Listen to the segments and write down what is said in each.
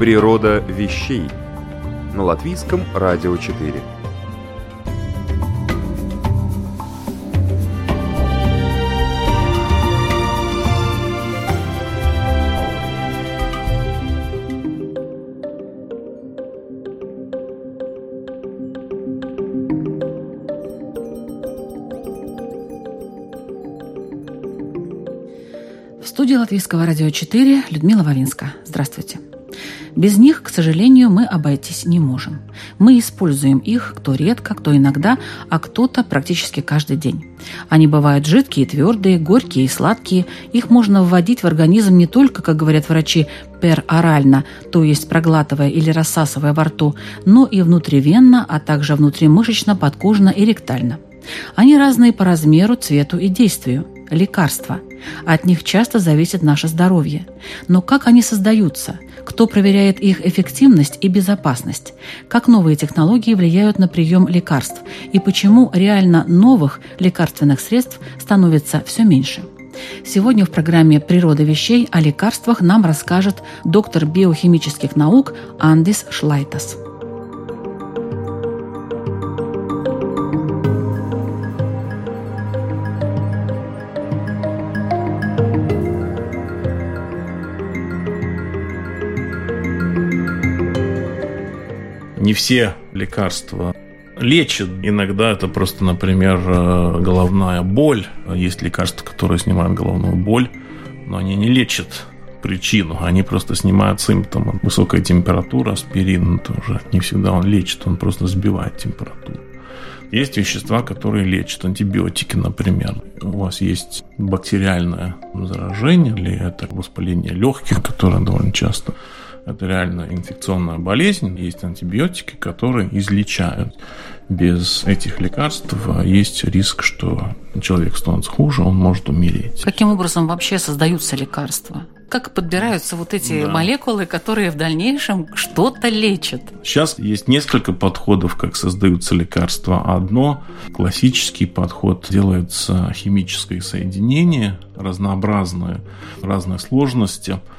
Природа вещей на латвийском радио 4. В студии Латвийского радио 4 Людмила Вавинска. Здравствуйте. Без них, к сожалению, мы обойтись не можем. Мы используем их кто редко, кто иногда, а кто-то практически каждый день. Они бывают жидкие, твердые, горькие и сладкие. Их можно вводить в организм не только, как говорят врачи, перорально, то есть проглатывая или рассасывая во рту, но и внутривенно, а также внутримышечно, подкожно и ректально. Они разные по размеру, цвету и действию – лекарства. От них часто зависит наше здоровье. Но как они создаются? Кто проверяет их эффективность и безопасность? Как новые технологии влияют на прием лекарств? И почему реально новых лекарственных средств становится все меньше? Сегодня в программе «Природа вещей» о лекарствах нам расскажет доктор биохимических наук Андис Шлайтас. Не все лекарства лечат. Иногда это просто, например, э, головная боль. Есть лекарства, которые снимают головную боль, но они не лечат причину, они просто снимают симптомы. Высокая температура, аспирин тоже не всегда он лечит, он просто сбивает температуру. Есть вещества, которые лечат, антибиотики, например. У вас есть бактериальное заражение или это воспаление легких, которое довольно часто это реально инфекционная болезнь. Есть антибиотики, которые излечают. Без этих лекарств есть риск, что человек становится хуже, он может умереть. Каким образом вообще создаются лекарства? Как подбираются вот эти да. молекулы, которые в дальнейшем что-то лечат? Сейчас есть несколько подходов, как создаются лекарства. Одно классический подход делается химическое соединение, разнообразное, разной сложности –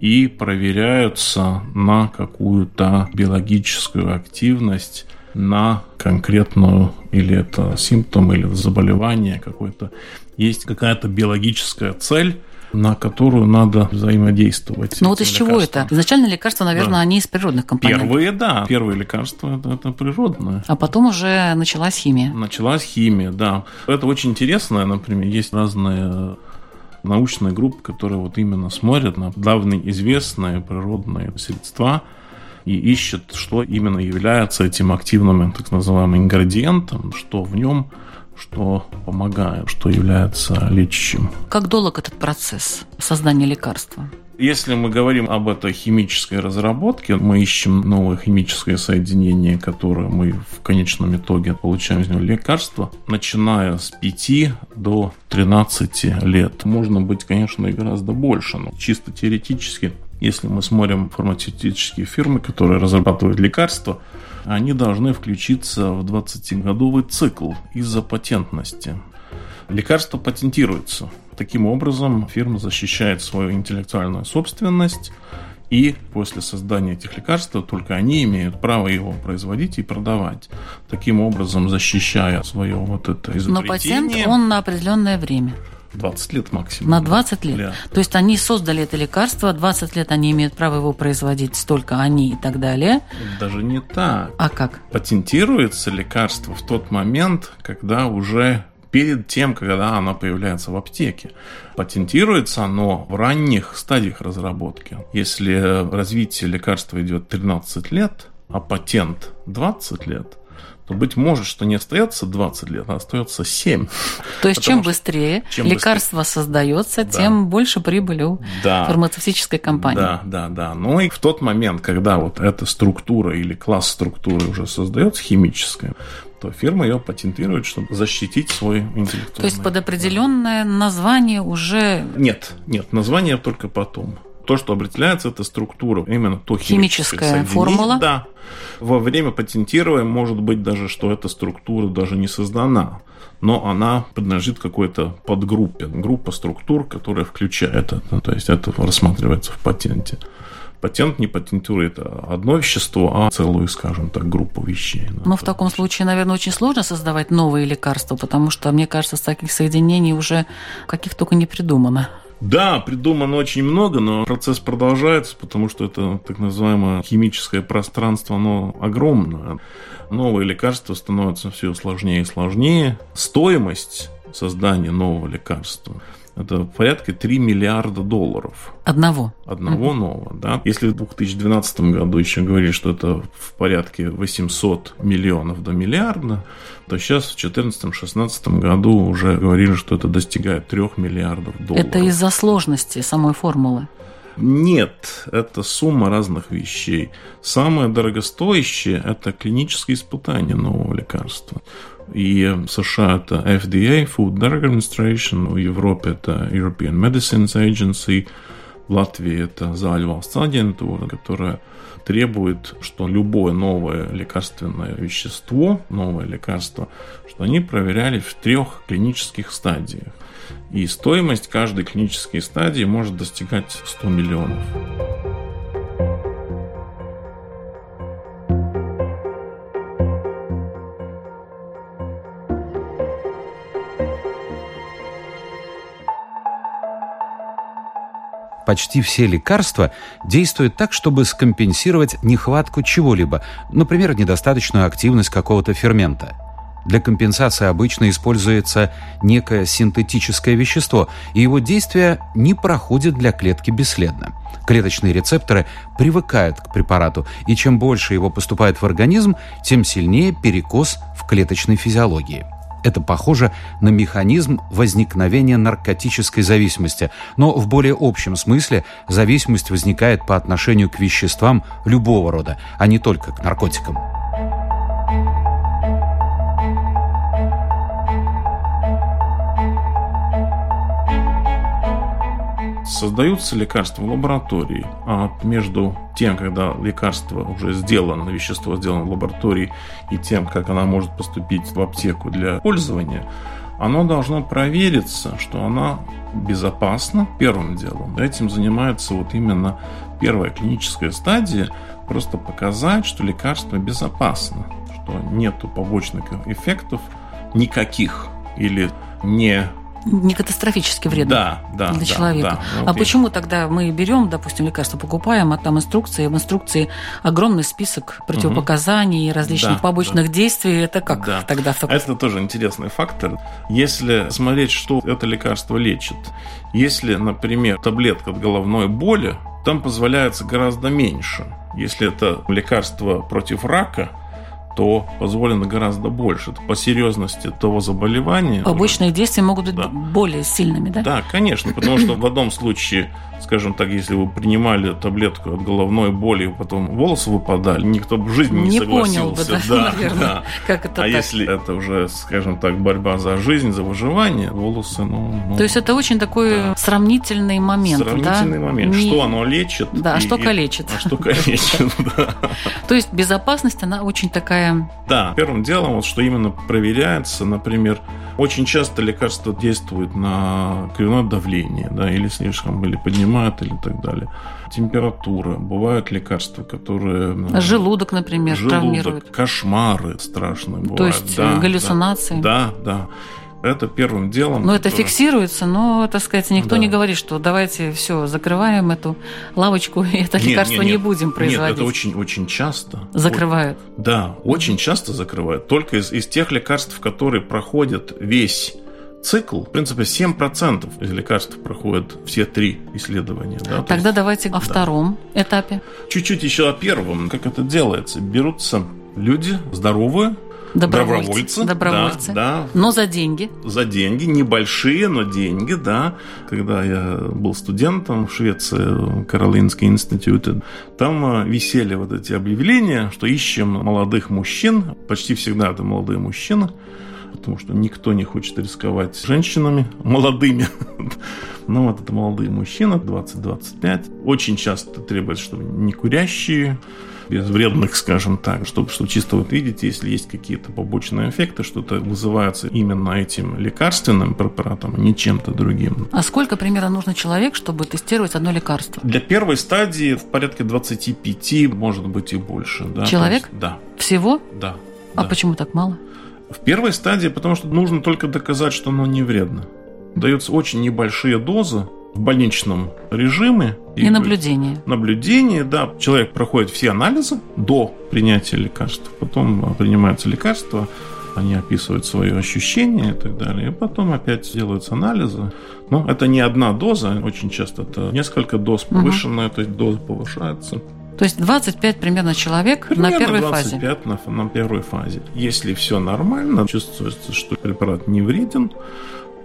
и проверяются на какую-то биологическую активность, на конкретную или это симптом, или заболевание какое-то. Есть какая-то биологическая цель, на которую надо взаимодействовать. Ну вот из чего это? Изначально лекарства, наверное, да. они из природных компонентов. Первые, да. Первые лекарства это, это природные. А потом уже началась химия. Началась химия, да. Это очень интересно. Например, есть разные научная группа, которая вот именно смотрит на давно известные природные средства и ищет, что именно является этим активным, так называемым ингредиентом, что в нем что помогает, что является лечащим. Как долг этот процесс создания лекарства? Если мы говорим об этой химической разработке, мы ищем новое химическое соединение, которое мы в конечном итоге получаем из него лекарство, начиная с 5 до 13 лет. Можно быть, конечно, и гораздо больше, но чисто теоретически если мы смотрим фармацевтические фирмы, которые разрабатывают лекарства, они должны включиться в 20-годовый цикл из-за патентности. Лекарство патентируется. Таким образом, фирма защищает свою интеллектуальную собственность, и после создания этих лекарств только они имеют право его производить и продавать. Таким образом, защищая свое вот это изобретение. Но патент, он на определенное время. 20 лет максимум. На 20 лет? Да. То есть они создали это лекарство, 20 лет они имеют право его производить, столько они и так далее? Даже не так. А как? Патентируется лекарство в тот момент, когда уже перед тем, когда оно появляется в аптеке. Патентируется оно в ранних стадиях разработки. Если развитие лекарства идет 13 лет, а патент 20 лет, то, быть может, что не остается 20 лет, а остается 7. То есть, чем быстрее чем лекарство быстрее. создается, да. тем больше прибыли у да. фармацевтической компании. Да, да, да. Ну и в тот момент, когда вот эта структура или класс структуры уже создается химическая, то фирма ее патентирует, чтобы защитить свой интеллектуальный. То есть под определенное название уже... Нет, нет, название только потом. То, что определяется, это структура, именно то химическая формула. Да. Во время патентирования может быть даже, что эта структура даже не создана, но она принадлежит какой-то подгруппе, группа структур, которая включает это, то есть это рассматривается в патенте. Патент не патентирует одно вещество, а целую, скажем так, группу вещей. Но в таком случае, наверное, очень сложно создавать новые лекарства, потому что, мне кажется, с таких соединений уже каких только не придумано. Да, придумано очень много, но процесс продолжается, потому что это так называемое химическое пространство, оно огромное. Новые лекарства становятся все сложнее и сложнее. Стоимость создания нового лекарства это порядка 3 миллиарда долларов. Одного? Одного mm-hmm. нового, да. Если в 2012 году еще говорили, что это в порядке 800 миллионов до миллиарда, то сейчас в 2014-2016 году уже говорили, что это достигает 3 миллиардов долларов. Это из-за сложности самой формулы? Нет, это сумма разных вещей. Самое дорогостоящее – это клинические испытания нового лекарства. И США это FDA, Food Drug Administration, в Европе это European Medicines Agency, в Латвии это Зальвалsts агентура, которая требует, что любое новое лекарственное вещество, новое лекарство, что они проверяли в трех клинических стадиях. И стоимость каждой клинической стадии может достигать 100 миллионов. Почти все лекарства действуют так, чтобы скомпенсировать нехватку чего-либо, например, недостаточную активность какого-то фермента. Для компенсации обычно используется некое синтетическое вещество, и его действие не проходит для клетки бесследно. Клеточные рецепторы привыкают к препарату, и чем больше его поступает в организм, тем сильнее перекос в клеточной физиологии. Это похоже на механизм возникновения наркотической зависимости, но в более общем смысле зависимость возникает по отношению к веществам любого рода, а не только к наркотикам. Создаются лекарства в лаборатории, а между тем, когда лекарство уже сделано, вещество сделано в лаборатории, и тем, как оно может поступить в аптеку для пользования, оно должно провериться, что оно безопасно первым делом. Этим занимается вот именно первая клиническая стадия, просто показать, что лекарство безопасно, что нету побочных эффектов никаких или не не катастрофически вредно да, да, для да, человека. Да, а почему тогда мы берем, допустим, лекарство покупаем, а там инструкции, в инструкции огромный список противопоказаний, угу. различных да, побочных да. действий. Это как да. тогда? Это тоже интересный фактор. Если смотреть, что это лекарство лечит, если, например, таблетка от головной боли, там позволяется гораздо меньше. Если это лекарство против рака, то позволено гораздо больше. По серьезности того заболевания. Побочные уже... действия могут быть да. более сильными, да? Да, конечно, потому что в одном случае скажем так, если вы принимали таблетку от головной боли, потом волосы выпадали, никто бы в жизни не, не согласился. Понял бы, да, да, наверное, да. как это А так? если это уже, скажем так, борьба за жизнь, за выживание, волосы, ну... ну То есть это очень такой да. сравнительный момент, Сравнительный да? момент, не... что оно лечит. Да, и, что калечит. А что калечит, да. То есть безопасность, она очень такая... Да, первым делом, вот что именно проверяется, например, очень часто лекарства действуют на кровяное давление, да, или слишком, или поднимают, или так далее. Температура. Бывают лекарства, которые... Ну, желудок, например, желудок, травмирует. Кошмары страшные бывают. То есть да, галлюцинации. Да, да. да. Это первым делом. Но это фиксируется, но, так сказать, никто да. не говорит, что давайте все, закрываем эту лавочку, и это нет, лекарство нет, нет. не будем производить. Нет, это очень, очень часто. Закрывают. Да, очень часто закрывают. Только из, из тех лекарств, которые проходят весь цикл, в принципе, 7% из лекарств проходят все три исследования. Да? Тогда есть, давайте о да. втором этапе. Чуть-чуть еще о первом. Как это делается? Берутся люди здоровые, Добровольцы. Добровольцы. Да, да. Но за деньги. За деньги. Небольшие, но деньги, да. Когда я был студентом в Швеции, Каролинский институт, там э, висели вот эти объявления, что ищем молодых мужчин. Почти всегда это молодые мужчины потому что никто не хочет рисковать женщинами молодыми. Ну, вот это молодые мужчины, 20-25. Очень часто требуется, чтобы не курящие, без вредных, скажем так, чтобы что чисто вот видите, если есть какие-то побочные эффекты, что-то вызывается именно этим лекарственным препаратом, а не чем-то другим. А сколько примерно нужно человек, чтобы тестировать одно лекарство? Для первой стадии в порядке 25, может быть и больше. Да? Человек? Есть, да. Всего? Да. А да. почему так мало? В первой стадии, потому что нужно только доказать, что оно не вредно. Даются очень небольшие дозы, в больничном режиме. И, и наблюдение. Наблюдение, да. Человек проходит все анализы до принятия лекарств. Потом принимаются лекарства, они описывают свои ощущения и так далее. И потом опять делаются анализы. Но это не одна доза, очень часто это несколько доз повышенная, угу. то есть доза повышается. То есть 25 примерно человек примерно на первой 25 фазе. На, на первой фазе. Если все нормально, чувствуется, что препарат не вреден,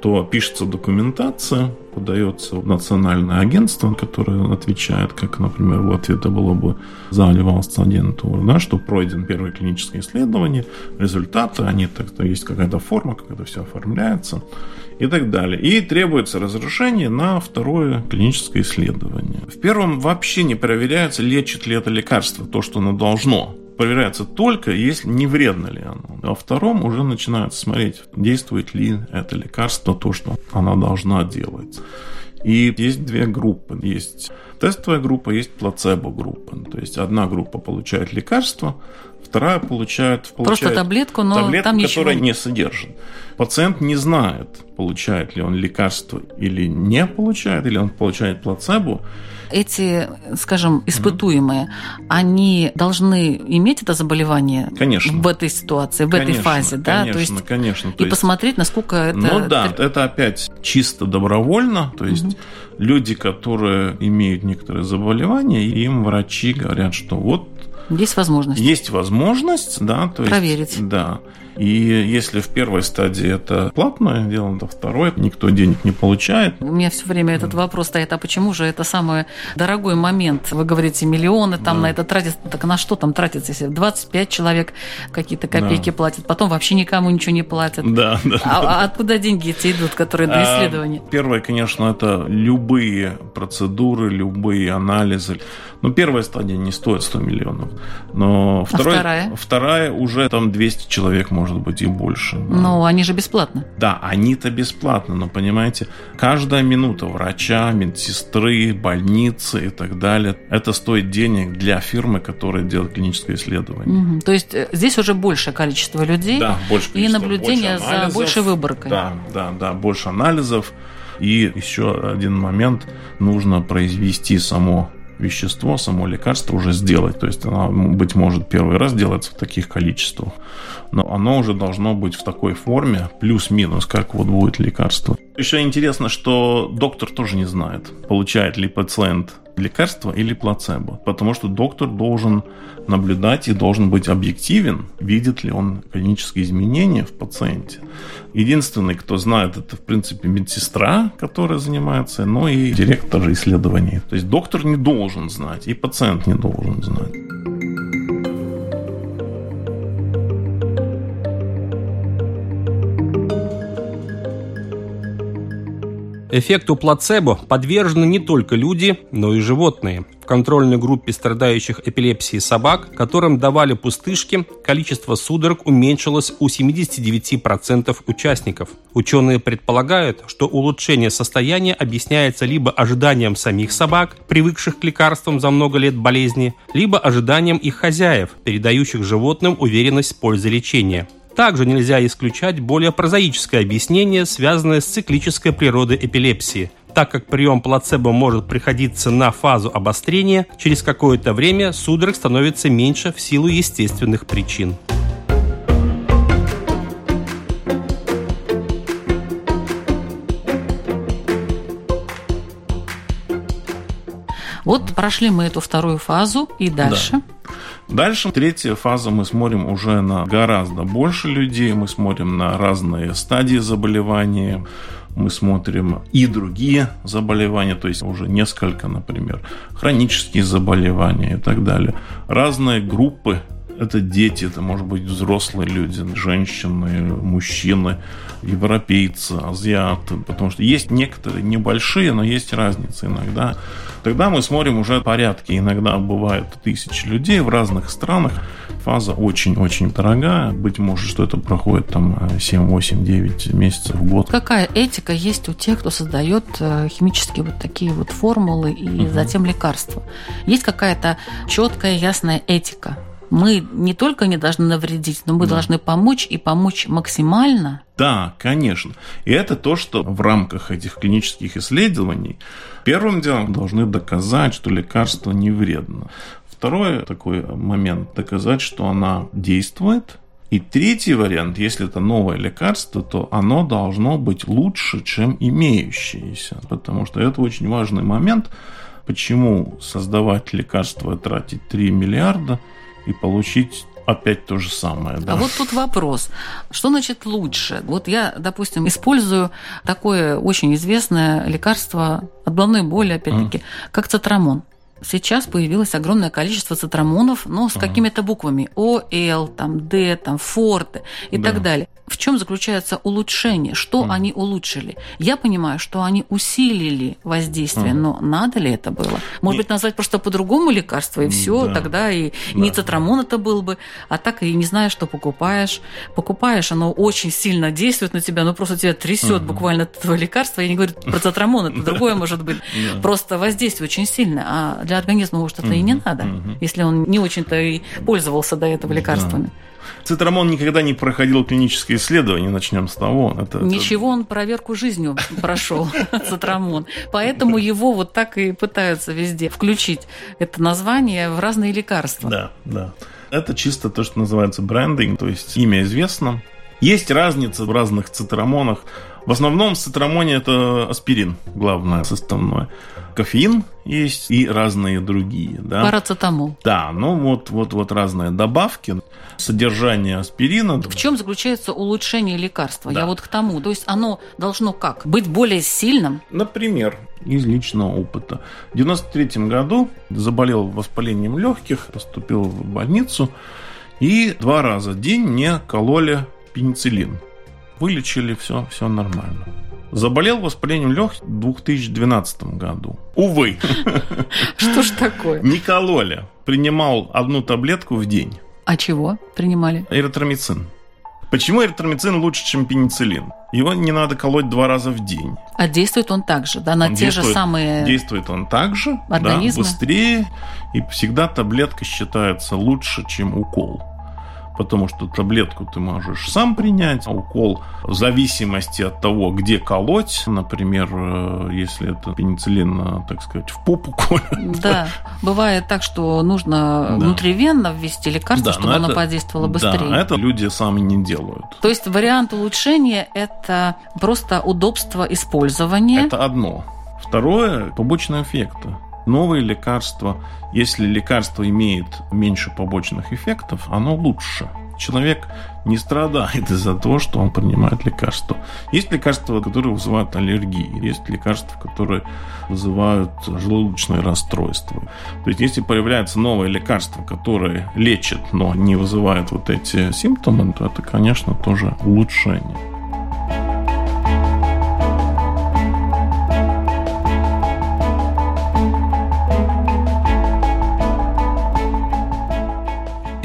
то пишется документация, подается в национальное агентство, которое отвечает, как, например, в Латвии это было бы заливался агентура, да, что пройден первое клиническое исследование, результаты, они так то есть какая-то форма, как это все оформляется и так далее. И требуется разрешение на второе клиническое исследование. В первом вообще не проверяется, лечит ли это лекарство, то, что оно должно проверяется только, если не вредно ли оно. А втором уже начинают смотреть, действует ли это лекарство, то, что она должна делать. И есть две группы. Есть тестовая группа, есть плацебо-группа. То есть одна группа получает лекарство, вторая получает, получает просто таблетку, но таблетку, там которая ничего... не содержит. Пациент не знает, получает ли он лекарство или не получает, или он получает плацебо эти, скажем, испытуемые, mm-hmm. они должны иметь это заболевание конечно. в этой ситуации, в конечно, этой фазе, да? Конечно, то есть, конечно. То и есть... посмотреть, насколько это... Ну да, это опять чисто добровольно, то есть mm-hmm. люди, которые имеют некоторые заболевания, им врачи говорят, что вот есть возможность. Есть возможность, да, то Проверить. есть, да. И если в первой стадии это платное дело, то второй никто денег не получает. У меня все время этот вопрос стоит, а почему же это самый дорогой момент? Вы говорите, миллионы там да. на это тратят. Так на что там тратится, если 25 человек какие-то копейки да. платят, потом вообще никому ничего не платят? Да, да. А, да. а откуда деньги эти идут, которые для а, исследований? А, первое, конечно, это любые процедуры, любые анализы. Ну, первая стадия не стоит 100 миллионов. Но а второй, вторая? Вторая уже там 200 человек, может быть, и больше. Да. Но они же бесплатно. Да, они-то бесплатно, но понимаете, каждая минута врача, медсестры, больницы и так далее, это стоит денег для фирмы, которая делает клиническое исследование. Угу. То есть э, здесь уже большее количество людей да, больше и наблюдение больше за большей выборкой. Да, да, да, больше анализов. И еще один момент, нужно произвести само вещество, само лекарство уже сделать. То есть оно, быть может, первый раз делается в таких количествах, но оно уже должно быть в такой форме, плюс-минус, как вот будет лекарство. Еще интересно, что доктор тоже не знает, получает ли пациент лекарство или плацебо. Потому что доктор должен наблюдать и должен быть объективен, видит ли он клинические изменения в пациенте. Единственный, кто знает, это, в принципе, медсестра, которая занимается, но и директор исследований. То есть доктор не должен знать, и пациент не должен знать. Эффекту плацебо подвержены не только люди, но и животные. В контрольной группе страдающих эпилепсией собак, которым давали пустышки, количество судорог уменьшилось у 79% участников. Ученые предполагают, что улучшение состояния объясняется либо ожиданием самих собак, привыкших к лекарствам за много лет болезни, либо ожиданием их хозяев, передающих животным уверенность в пользе лечения. Также нельзя исключать более прозаическое объяснение, связанное с циклической природой эпилепсии. Так как прием плацебо может приходиться на фазу обострения, через какое-то время судорог становится меньше в силу естественных причин. Вот прошли мы эту вторую фазу и дальше. Да. Дальше, третья фаза, мы смотрим уже на гораздо больше людей, мы смотрим на разные стадии заболевания, мы смотрим и другие заболевания, то есть уже несколько, например, хронические заболевания и так далее. Разные группы это дети, это может быть взрослые люди, женщины, мужчины, европейцы, азиаты. Потому что есть некоторые небольшие, но есть разницы иногда. Тогда мы смотрим уже порядки. Иногда бывает тысячи людей в разных странах. Фаза очень-очень дорогая. Быть может, что это проходит там 7, 8, 9 месяцев в год. Какая этика есть у тех, кто создает э, химические вот такие вот формулы и угу. затем лекарства? Есть какая-то четкая, ясная этика? Мы не только не должны навредить, но мы да. должны помочь и помочь максимально. Да, конечно. И это то, что в рамках этих клинических исследований первым делом должны доказать, что лекарство не вредно. Второй такой момент – доказать, что она действует. И третий вариант, если это новое лекарство, то оно должно быть лучше, чем имеющееся. Потому что это очень важный момент, почему создавать лекарство тратить 3 миллиарда – и получить опять то же самое. Да? А вот тут вопрос. Что значит лучше? Вот я, допустим, использую такое очень известное лекарство от головной боли, опять-таки, mm. как цитрамон. Сейчас появилось огромное количество цитрамонов, но с uh какими-то буквами О, Л, там, Д, там, Форте и да. так далее в чем заключается улучшение, что mm. они улучшили. Я понимаю, что они усилили воздействие, mm. но надо ли это было? Может быть, назвать просто по-другому лекарство, и все, да. тогда и, да. не цитрамон это был бы, а так и не знаешь, что покупаешь. Покупаешь, оно очень сильно действует на тебя, ну просто тебя трясет mm. буквально от этого лекарства. Я не говорю про цитрамон, это другое может быть. Просто воздействие очень сильное, а для организма, может, это и не надо, если он не очень-то и пользовался до этого лекарствами. Цитрамон никогда не проходил клиническое исследование, начнем с того. Это, Ничего, он проверку жизнью прошел, цитрамон. Поэтому его вот так и пытаются везде включить это название в разные лекарства. Да, да. Это чисто то, что называется брендинг, то есть имя известно. Есть разница в разных цитрамонах. В основном в цитрамоне это аспирин, главное составное кофеин есть и разные другие. Да? Парацетамол. Да, ну вот, вот, вот разные добавки, содержание аспирина. В чем заключается улучшение лекарства? Да. Я вот к тому. То есть оно должно как? Быть более сильным? Например, из личного опыта. В 93 году заболел воспалением легких, поступил в больницу и два раза в день мне кололи пенициллин. Вылечили, все, все нормально. Заболел воспалением легких в 2012 году. Увы. Что ж такое? Никололя принимал одну таблетку в день. А чего принимали? Эритромицин. Почему эритромицин лучше, чем пенициллин? Его не надо колоть два раза в день. А действует он так же, да, на он те же самые Действует он так же, организмы? да, быстрее, и всегда таблетка считается лучше, чем укол потому что таблетку ты можешь сам принять, а укол в зависимости от того, где колоть, например, э, если это пенициллин, э, так сказать, в попу колят. Да, бывает так, что нужно да. внутривенно ввести лекарство, да, чтобы оно это, подействовало быстрее. Да, это люди сами не делают. То есть вариант улучшения – это просто удобство использования? Это одно. Второе – побочные эффекты новые лекарства, если лекарство имеет меньше побочных эффектов, оно лучше. Человек не страдает из-за того, что он принимает лекарства. Есть лекарства, которые вызывают аллергии, есть лекарства, которые вызывают желудочные расстройства. То есть, если появляется новое лекарство, которое лечит, но не вызывает вот эти симптомы, то это, конечно, тоже улучшение.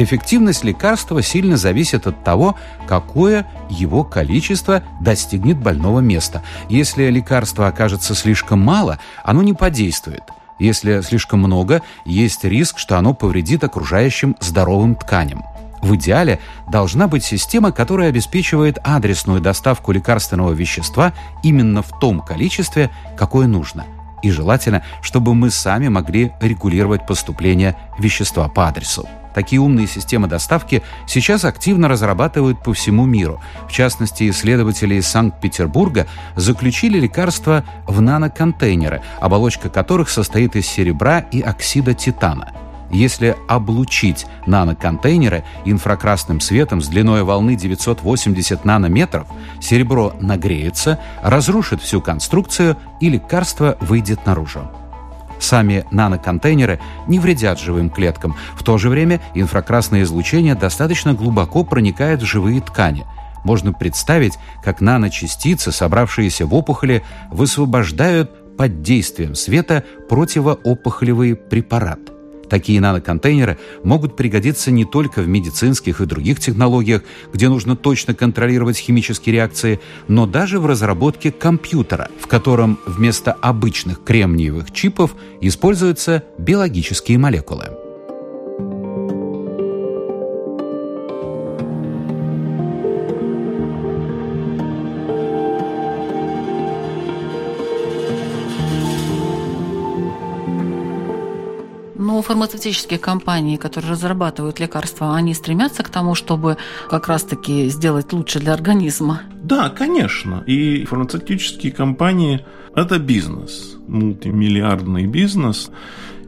Эффективность лекарства сильно зависит от того, какое его количество достигнет больного места. Если лекарства окажется слишком мало, оно не подействует. Если слишком много, есть риск, что оно повредит окружающим здоровым тканям. В идеале должна быть система, которая обеспечивает адресную доставку лекарственного вещества именно в том количестве, какое нужно. И желательно, чтобы мы сами могли регулировать поступление вещества по адресу. Такие умные системы доставки сейчас активно разрабатывают по всему миру. В частности, исследователи из Санкт-Петербурга заключили лекарства в наноконтейнеры, оболочка которых состоит из серебра и оксида титана. Если облучить наноконтейнеры инфракрасным светом с длиной волны 980 нанометров, серебро нагреется, разрушит всю конструкцию и лекарство выйдет наружу. Сами наноконтейнеры не вредят живым клеткам. В то же время инфракрасное излучение достаточно глубоко проникает в живые ткани. Можно представить, как наночастицы, собравшиеся в опухоли, высвобождают под действием света противоопухолевый препарат – Такие наноконтейнеры могут пригодиться не только в медицинских и других технологиях, где нужно точно контролировать химические реакции, но даже в разработке компьютера, в котором вместо обычных кремниевых чипов используются биологические молекулы. Фармацевтические компании, которые разрабатывают лекарства, они стремятся к тому, чтобы как раз-таки сделать лучше для организма? Да, конечно. И фармацевтические компании – это бизнес, мультимиллиардный бизнес.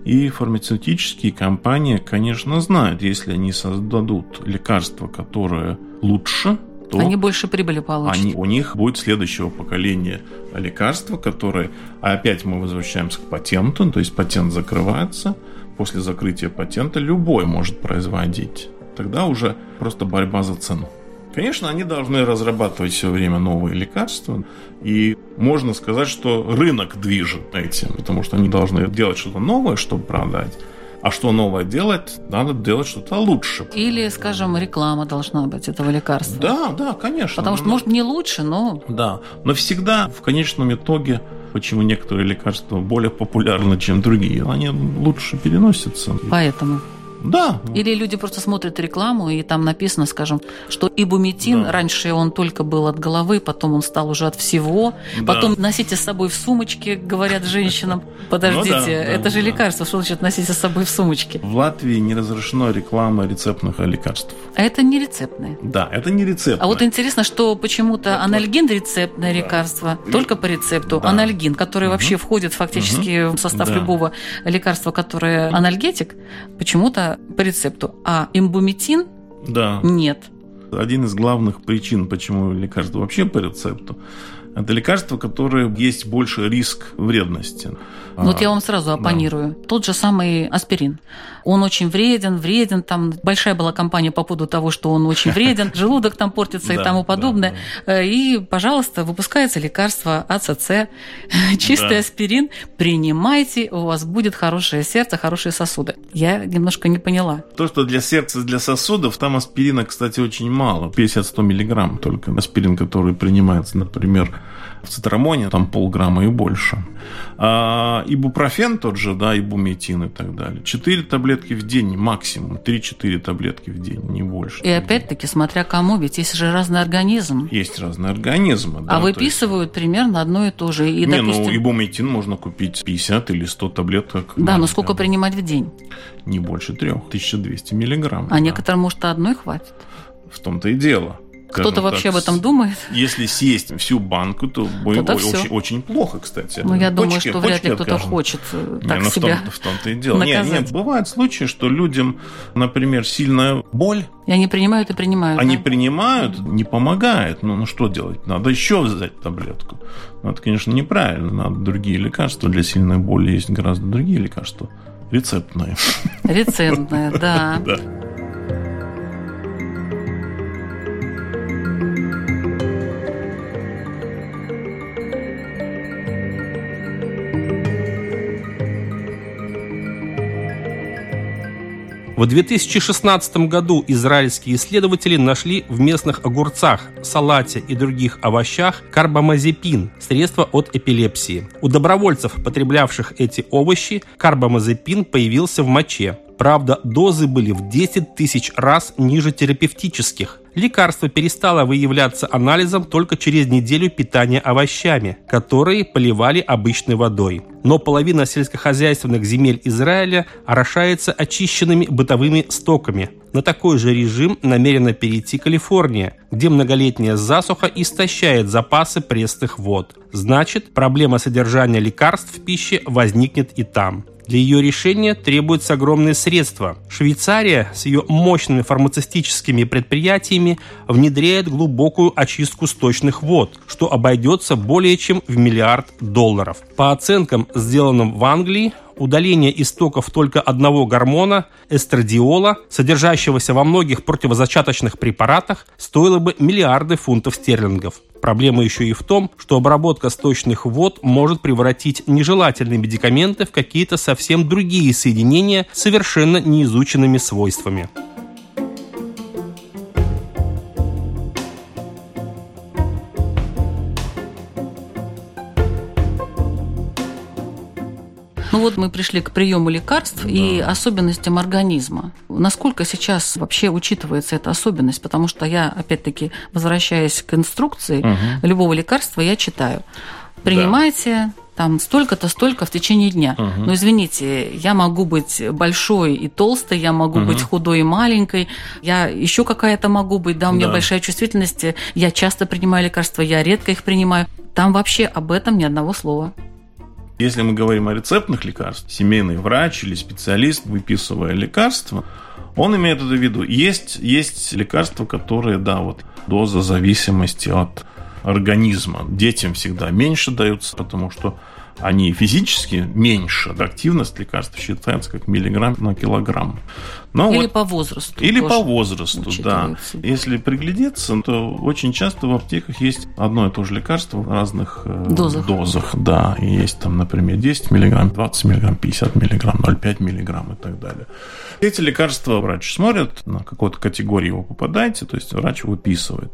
И фармацевтические компании, конечно, знают, если они создадут лекарство, которое лучше, то они больше прибыли получат. Они, у них будет следующего поколения лекарства, которое, а опять мы возвращаемся к патенту, то есть патент закрывается – после закрытия патента любой может производить. Тогда уже просто борьба за цену. Конечно, они должны разрабатывать все время новые лекарства, и можно сказать, что рынок движет этим, потому что они должны делать что-то новое, чтобы продать. А что новое делать? Надо делать что-то лучше. Или, скажем, реклама должна быть этого лекарства. Да, да, конечно. Потому что, может, не лучше, но... Да, но всегда в конечном итоге почему некоторые лекарства более популярны, чем другие. Они лучше переносятся. Поэтому. Да. Или люди просто смотрят рекламу, и там написано, скажем, что ибумитин, да. раньше он только был от головы, потом он стал уже от всего. Да. Потом носите с собой в сумочке, говорят женщинам. Подождите, ну, да, это да, же да. лекарство, что значит носите с собой в сумочке? В Латвии не разрешено реклама рецептных лекарств. А это не рецептные? Да, это не рецептные. А вот интересно, что почему-то анальгин рецептное да. лекарство, только по рецепту. Да. Анальгин, который угу. вообще входит фактически угу. в состав да. любого лекарства, которое анальгетик, почему-то по рецепту, а имбумитин да. нет. Один из главных причин, почему лекарство вообще по рецепту, это лекарства, которые есть больше риск вредности. Вот я вам сразу оппонирую. Да. Тот же самый аспирин. Он очень вреден, вреден. Там большая была кампания по поводу того, что он очень вреден, желудок там портится и тому подобное. Э, и, пожалуйста, выпускается лекарство АЦЦ, чистый аспирин. Принимайте, у вас будет хорошее сердце, хорошие сосуды. Я немножко не поняла. То, что для сердца, для сосудов, там аспирина, кстати, очень мало. 50-100 миллиграмм только аспирин, который принимается, например, в цитрамоне там полграмма и больше. А ибупрофен тот же, да, ибуметин и так далее. Четыре таблетки в день максимум, 3-4 таблетки в день, не больше. И опять-таки, смотря кому, ведь есть же разный организм. Есть разные организмы, да. А выписывают есть... примерно одно и то же. И, не, ну, допустим... ну ибуметин можно купить 50 или 100 таблеток. Да, но сколько принимать в день? Не больше трех, 1200 миллиграмм. А да. некоторым, может, одной хватит? В том-то и дело. Кто-то вообще об этом думает? Если съесть всю банку, то будет очень, очень плохо, кстати. Ну, я думаю, что вряд ли кто-то хочет э, так не, ну, себя в, том, в том-то и дело. Наказать. Нет, нет, бывают случаи, что людям, например, сильная боль. И они принимают и принимают. Они да? принимают, не помогает. Ну, ну что делать? Надо еще взять таблетку. Ну, это, конечно, неправильно. Надо другие лекарства. Для сильной боли есть гораздо другие лекарства. Рецептные. Рецептные, да. В 2016 году израильские исследователи нашли в местных огурцах, салате и других овощах карбамазепин – средство от эпилепсии. У добровольцев, потреблявших эти овощи, карбамазепин появился в моче. Правда, дозы были в 10 тысяч раз ниже терапевтических. Лекарство перестало выявляться анализом только через неделю питания овощами, которые поливали обычной водой. Но половина сельскохозяйственных земель Израиля орошается очищенными бытовыми стоками. На такой же режим намерена перейти Калифорния, где многолетняя засуха истощает запасы пресных вод. Значит, проблема содержания лекарств в пище возникнет и там. Для ее решения требуются огромные средства. Швейцария с ее мощными фармацевтическими предприятиями внедряет глубокую очистку сточных вод, что обойдется более чем в миллиард долларов. По оценкам, сделанным в Англии, удаление истоков только одного гормона, эстрадиола, содержащегося во многих противозачаточных препаратах, стоило бы миллиарды фунтов стерлингов. Проблема еще и в том, что обработка сточных вод может превратить нежелательные медикаменты в какие-то совсем другие соединения с совершенно неизученными свойствами. Ну вот мы пришли к приему лекарств да. и особенностям организма. Насколько сейчас вообще учитывается эта особенность? Потому что я, опять-таки, возвращаясь к инструкции угу. любого лекарства, я читаю. Принимайте да там столько-то, столько в течение дня. Угу. Но извините, я могу быть большой и толстой, я могу угу. быть худой и маленькой, я еще какая-то могу быть, да, у меня да. большая чувствительность, я часто принимаю лекарства, я редко их принимаю. Там вообще об этом ни одного слова. Если мы говорим о рецептных лекарствах, семейный врач или специалист, выписывая лекарства, он имеет это в виду. Есть, есть лекарства, которые, да, вот доза зависимости от организма. Детям всегда меньше даются, потому что они физически меньше. Активность лекарств считается как миллиграмм на килограмм. Но или вот, по возрасту. Или по возрасту, да. Если приглядеться, то очень часто в аптеках есть одно и то же лекарство в разных э, дозах. дозах да. И есть там, например, 10 миллиграмм, 20 миллиграмм, 50 миллиграмм, 0,5 миллиграмм и так далее. Эти лекарства врач смотрит, на какую-то категорию вы попадаете, то есть врач выписывает.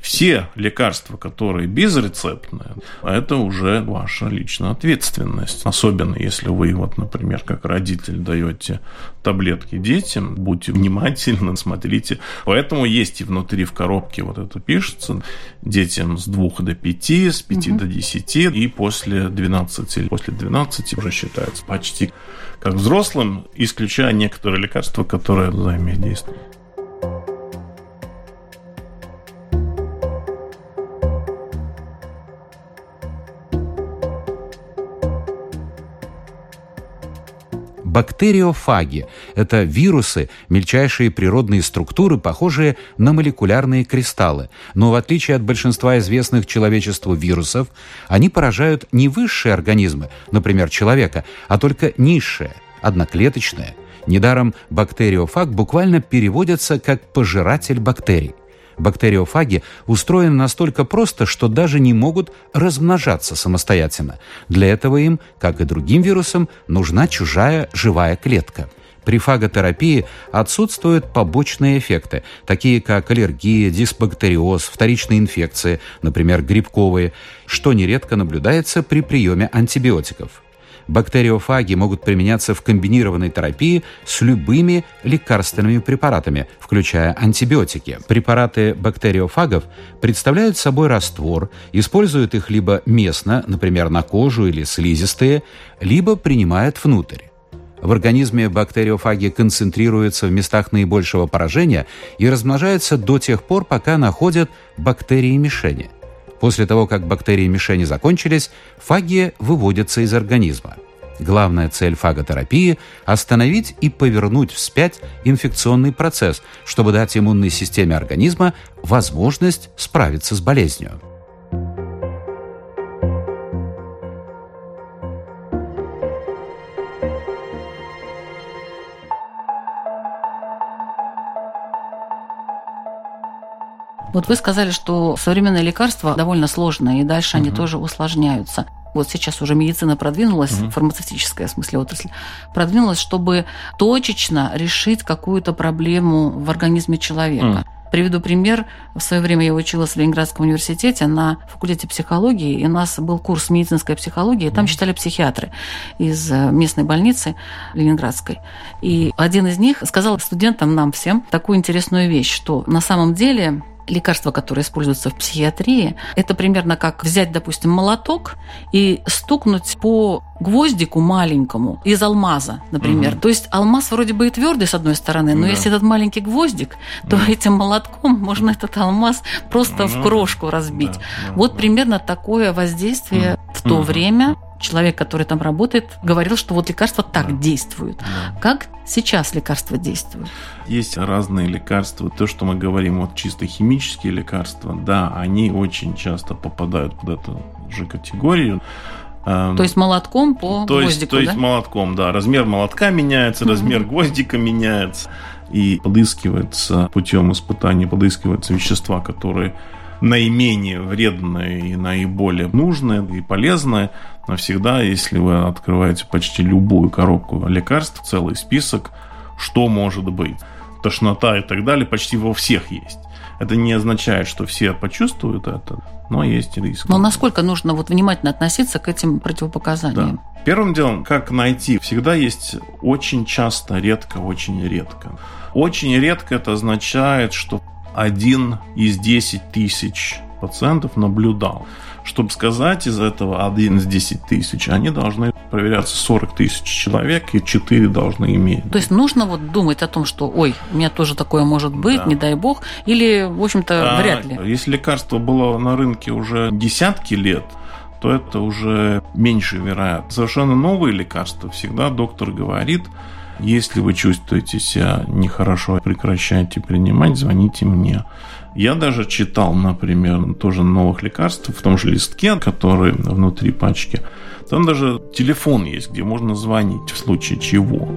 Все лекарства, которые безрецептные, это уже ваша личная ответственность. Особенно если вы, вот, например, как родитель даете таблетки детям, будьте внимательны, смотрите. Поэтому есть и внутри в коробке вот это пишется детям с 2 до 5, с 5 угу. до 10 и после 12. После 12 уже считается почти как взрослым, исключая некоторые лекарства, которые взаимодействуют. Бактериофаги – это вирусы, мельчайшие природные структуры, похожие на молекулярные кристаллы. Но в отличие от большинства известных человечеству вирусов, они поражают не высшие организмы, например, человека, а только низшие, одноклеточные. Недаром бактериофаг буквально переводится как «пожиратель бактерий». Бактериофаги устроены настолько просто, что даже не могут размножаться самостоятельно. Для этого им, как и другим вирусам, нужна чужая живая клетка. При фаготерапии отсутствуют побочные эффекты, такие как аллергия, дисбактериоз, вторичные инфекции, например, грибковые, что нередко наблюдается при приеме антибиотиков. Бактериофаги могут применяться в комбинированной терапии с любыми лекарственными препаратами, включая антибиотики. Препараты бактериофагов представляют собой раствор, используют их либо местно, например, на кожу или слизистые, либо принимают внутрь. В организме бактериофаги концентрируются в местах наибольшего поражения и размножаются до тех пор, пока находят бактерии-мишени – После того, как бактерии-мишени закончились, фаги выводятся из организма. Главная цель фаготерапии – остановить и повернуть вспять инфекционный процесс, чтобы дать иммунной системе организма возможность справиться с болезнью. Вот вы сказали, что современные лекарства довольно сложные, и дальше угу. они тоже усложняются. Вот сейчас уже медицина продвинулась, угу. фармацевтическая в смысле отрасль, продвинулась, чтобы точечно решить какую-то проблему в организме человека. Угу. Приведу пример. В свое время я училась в Ленинградском университете на факультете психологии, и у нас был курс медицинской психологии, и там читали психиатры из э, местной больницы ленинградской. И один из них сказал студентам, нам всем, такую интересную вещь, что на самом деле лекарства, которые используются в психиатрии, это примерно как взять, допустим, молоток и стукнуть по гвоздику маленькому из алмаза, например. Угу. То есть алмаз вроде бы и твердый с одной стороны, но да. если этот маленький гвоздик, то да. этим молотком можно этот алмаз просто ну, в крошку разбить. Да, да, вот да. примерно такое воздействие угу. в то угу. время человек, который там работает, говорил, что вот лекарства так Да. действуют. Да. Как сейчас лекарства действуют? Есть разные лекарства. То, что мы говорим, вот чисто химические лекарства, да, они очень часто попадают под эту же категорию. Эм, То есть молотком по то есть, гвоздику, то есть да? молотком, да. Размер молотка меняется, размер гвоздика меняется. И подыскивается путем испытаний, подыскиваются вещества, которые наименее вредные и наиболее нужные и полезные. Но всегда, если вы открываете почти любую коробку лекарств, целый список, что может быть. Тошнота и так далее почти во всех есть. Это не означает, что все почувствуют это, но есть риск. Но насколько нужно вот внимательно относиться к этим противопоказаниям? Да. Первым делом, как найти, всегда есть очень часто, редко, очень редко. Очень редко это означает, что один из 10 тысяч пациентов наблюдал. Чтобы сказать из этого один из 10 тысяч, они должны проверяться 40 тысяч человек, и 4 должны иметь. То есть нужно вот думать о том, что, ой, у меня тоже такое может быть, Да. не дай бог, или, в общем-то, А вряд ли. Если лекарство было на рынке уже десятки лет, то это уже меньше вероятно. Совершенно новые лекарства всегда доктор говорит, если вы чувствуете себя нехорошо, прекращайте принимать, звоните мне. Я даже читал, например, тоже новых лекарств в том же листке, который внутри пачки. Там даже телефон есть, где можно звонить в случае чего.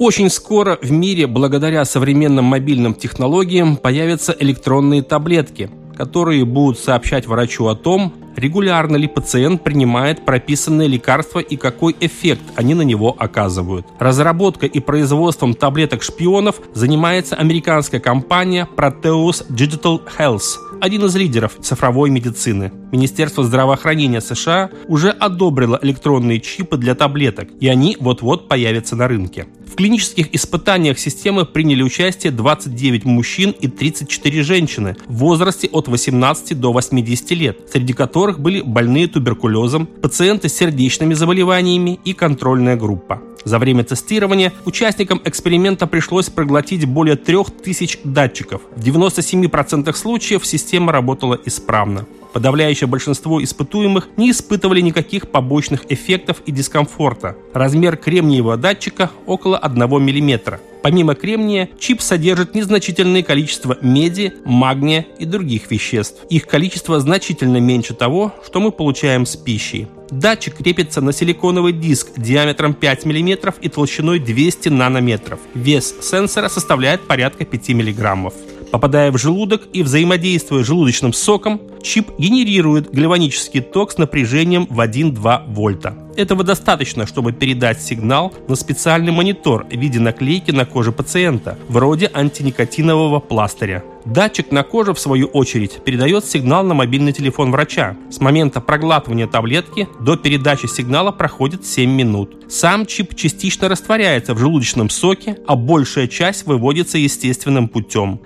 Очень скоро в мире, благодаря современным мобильным технологиям, появятся электронные таблетки, которые будут сообщать врачу о том, регулярно ли пациент принимает прописанные лекарства и какой эффект они на него оказывают. Разработкой и производством таблеток-шпионов занимается американская компания Proteus Digital Health, один из лидеров цифровой медицины. Министерство здравоохранения США уже одобрило электронные чипы для таблеток, и они вот-вот появятся на рынке. В клинических испытаниях системы приняли участие 29 мужчин и 34 женщины в возрасте от 18 до 80 лет, среди которых были больные туберкулезом, пациенты с сердечными заболеваниями и контрольная группа. За время тестирования участникам эксперимента пришлось проглотить более 3000 датчиков. В 97% случаев система работала исправно. Подавляющее большинство испытуемых не испытывали никаких побочных эффектов и дискомфорта. Размер кремниевого датчика около 1 мм. Помимо кремния, чип содержит незначительное количество меди, магния и других веществ. Их количество значительно меньше того, что мы получаем с пищей. Датчик крепится на силиконовый диск диаметром 5 мм и толщиной 200 нанометров. Вес сенсора составляет порядка 5 мг. Попадая в желудок и взаимодействуя с желудочным соком, чип генерирует гальванический ток с напряжением в 1-2 вольта. Этого достаточно, чтобы передать сигнал на специальный монитор в виде наклейки на коже пациента, вроде антиникотинового пластыря. Датчик на коже, в свою очередь, передает сигнал на мобильный телефон врача. С момента проглатывания таблетки до передачи сигнала проходит 7 минут. Сам чип частично растворяется в желудочном соке, а большая часть выводится естественным путем.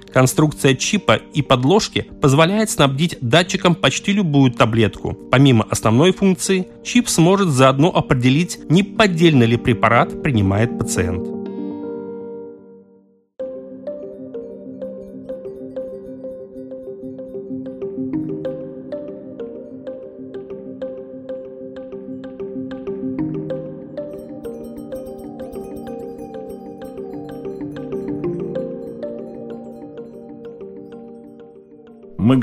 Чипа и подложки позволяет снабдить датчиком почти любую таблетку. Помимо основной функции, чип сможет заодно определить, не поддельный ли препарат принимает пациент.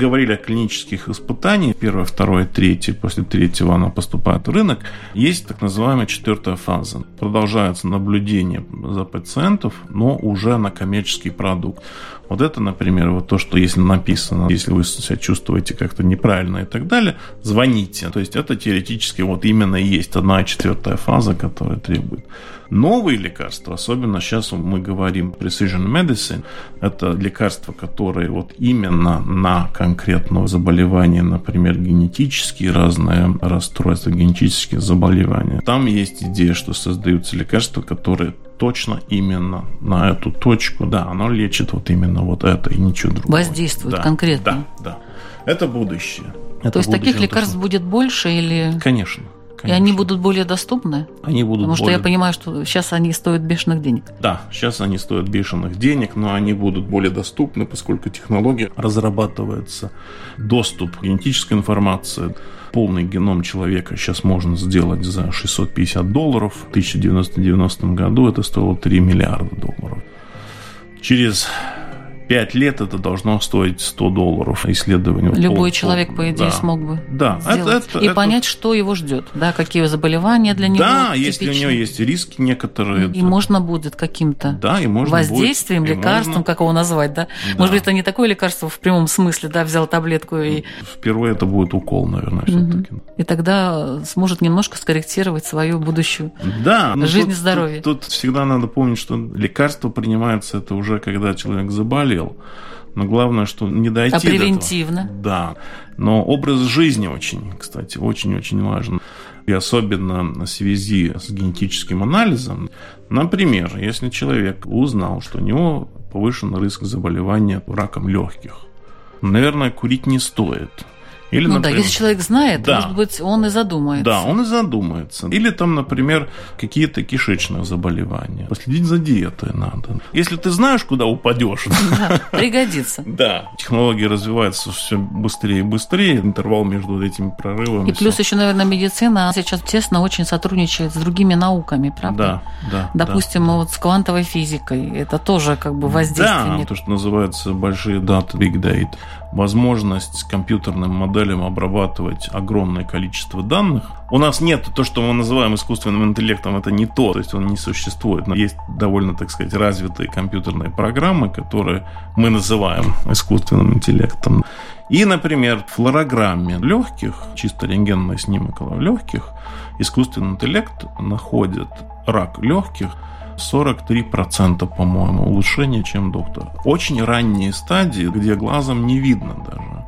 Говорили о клинических испытаниях. Первое, второе, третье. После третьего оно поступает в рынок. Есть так называемая четвертая фаза. Продолжается наблюдение за пациентов, но уже на коммерческий продукт. Вот это, например, вот то, что если написано, если вы себя чувствуете как-то неправильно и так далее, звоните. То есть это теоретически вот именно и есть одна четвертая фаза, которая требует. Новые лекарства, особенно сейчас мы говорим precision medicine, это лекарства, которые вот именно на конкретное заболевание, например, генетические разные расстройства, генетические заболевания. Там есть идея, что создаются лекарства, которые точно именно на эту точку, да, оно лечит вот именно вот это и ничего другого. Воздействует да, конкретно. Да, да. Это будущее. Это То есть таких будущее, лекарств то, будет больше или... что- Конечно. И они будут более доступны? Они будут Потому что более... я понимаю, что сейчас они стоят бешеных денег. Да, сейчас они стоят бешеных денег, но они будут более доступны, поскольку технология разрабатывается. Доступ к генетической информации, полный геном человека сейчас можно сделать за 650 долларов. В 1990 году это стоило 3 миллиарда долларов. Через 5 лет это должно стоить 100 долларов исследование. Любой Пол- человек, по идее, да. смог бы Да, это- сделать. это- и это- понять, что его ждет, да, какие заболевания для него Да, если у него есть риски некоторые. И то- можно будет каким-то Да, и можно воздействием, будет- лекарством, можно- как его назвать, да? Да. Может быть, это не такое лекарство в прямом смысле, да, взял таблетку и, Впервые это будет укол, наверное, все-таки. и тогда сможет немножко скорректировать свою будущую. Да, но Жизнь и здоровье. Тут, тут всегда надо помнить, что лекарство принимается это уже когда человек заболел. Но главное, что не дойти А до этого. превентивно? Да. Но образ жизни очень, кстати, очень-очень важен. И особенно в связи с генетическим анализом. Например, если человек узнал, что у него повышен риск заболевания раком легких, наверное, курить не стоит. Или, ну например, да, если человек знает, Да. может быть, он и задумается. да, он и задумается. Или там, например, какие-то кишечные заболевания. Последить за диетой надо. Если ты знаешь, куда упадешь, Да, пригодится. да, технологии развиваются все быстрее и быстрее, интервал между этими прорывами. И плюс еще, наверное, медицина сейчас тесно очень сотрудничает с другими науками, правда? Да, да. Допустим, вот с квантовой физикой. Это тоже как бы воздействие. Да, то, что называется большие даты, big data. Возможность компьютерным моделем обрабатывать огромное количество данных. У нас нет то, что мы называем искусственным интеллектом, это не то, то есть он не существует. Но есть довольно, так сказать, развитые компьютерные программы, которые мы называем искусственным интеллектом. И, например, в флорограмме легких, чисто рентгенный снимок легких, искусственный интеллект находит рак легких 43%, по-моему, улучшение, чем доктор. Очень ранние стадии, где глазом не видно даже.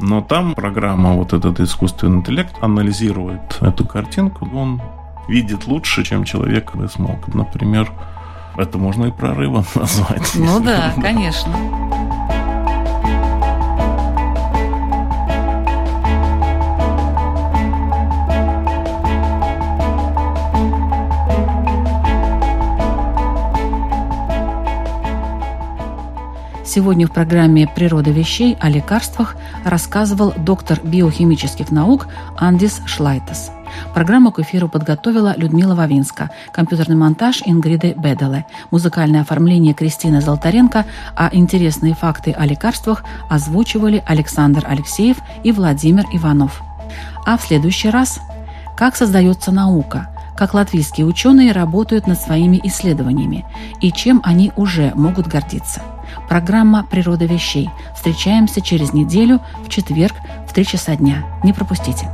Но там программа, вот этот искусственный интеллект, анализирует эту картинку, он видит лучше, чем человек смог. Например, это можно и прорывом назвать. Ну да, конечно. Сегодня в программе «Природа вещей» о лекарствах рассказывал доктор биохимических наук Андис Шлайтес. Программу к эфиру подготовила Людмила Вавинска, компьютерный монтаж Ингриды Беделе, музыкальное оформление Кристины Золотаренко, а интересные факты о лекарствах озвучивали Александр Алексеев и Владимир Иванов. А в следующий раз «Как создается наука», как латвийские ученые работают над своими исследованиями и чем они уже могут гордиться. Программа «Природа вещей». Встречаемся через неделю в четверг в 3 часа дня. Не пропустите.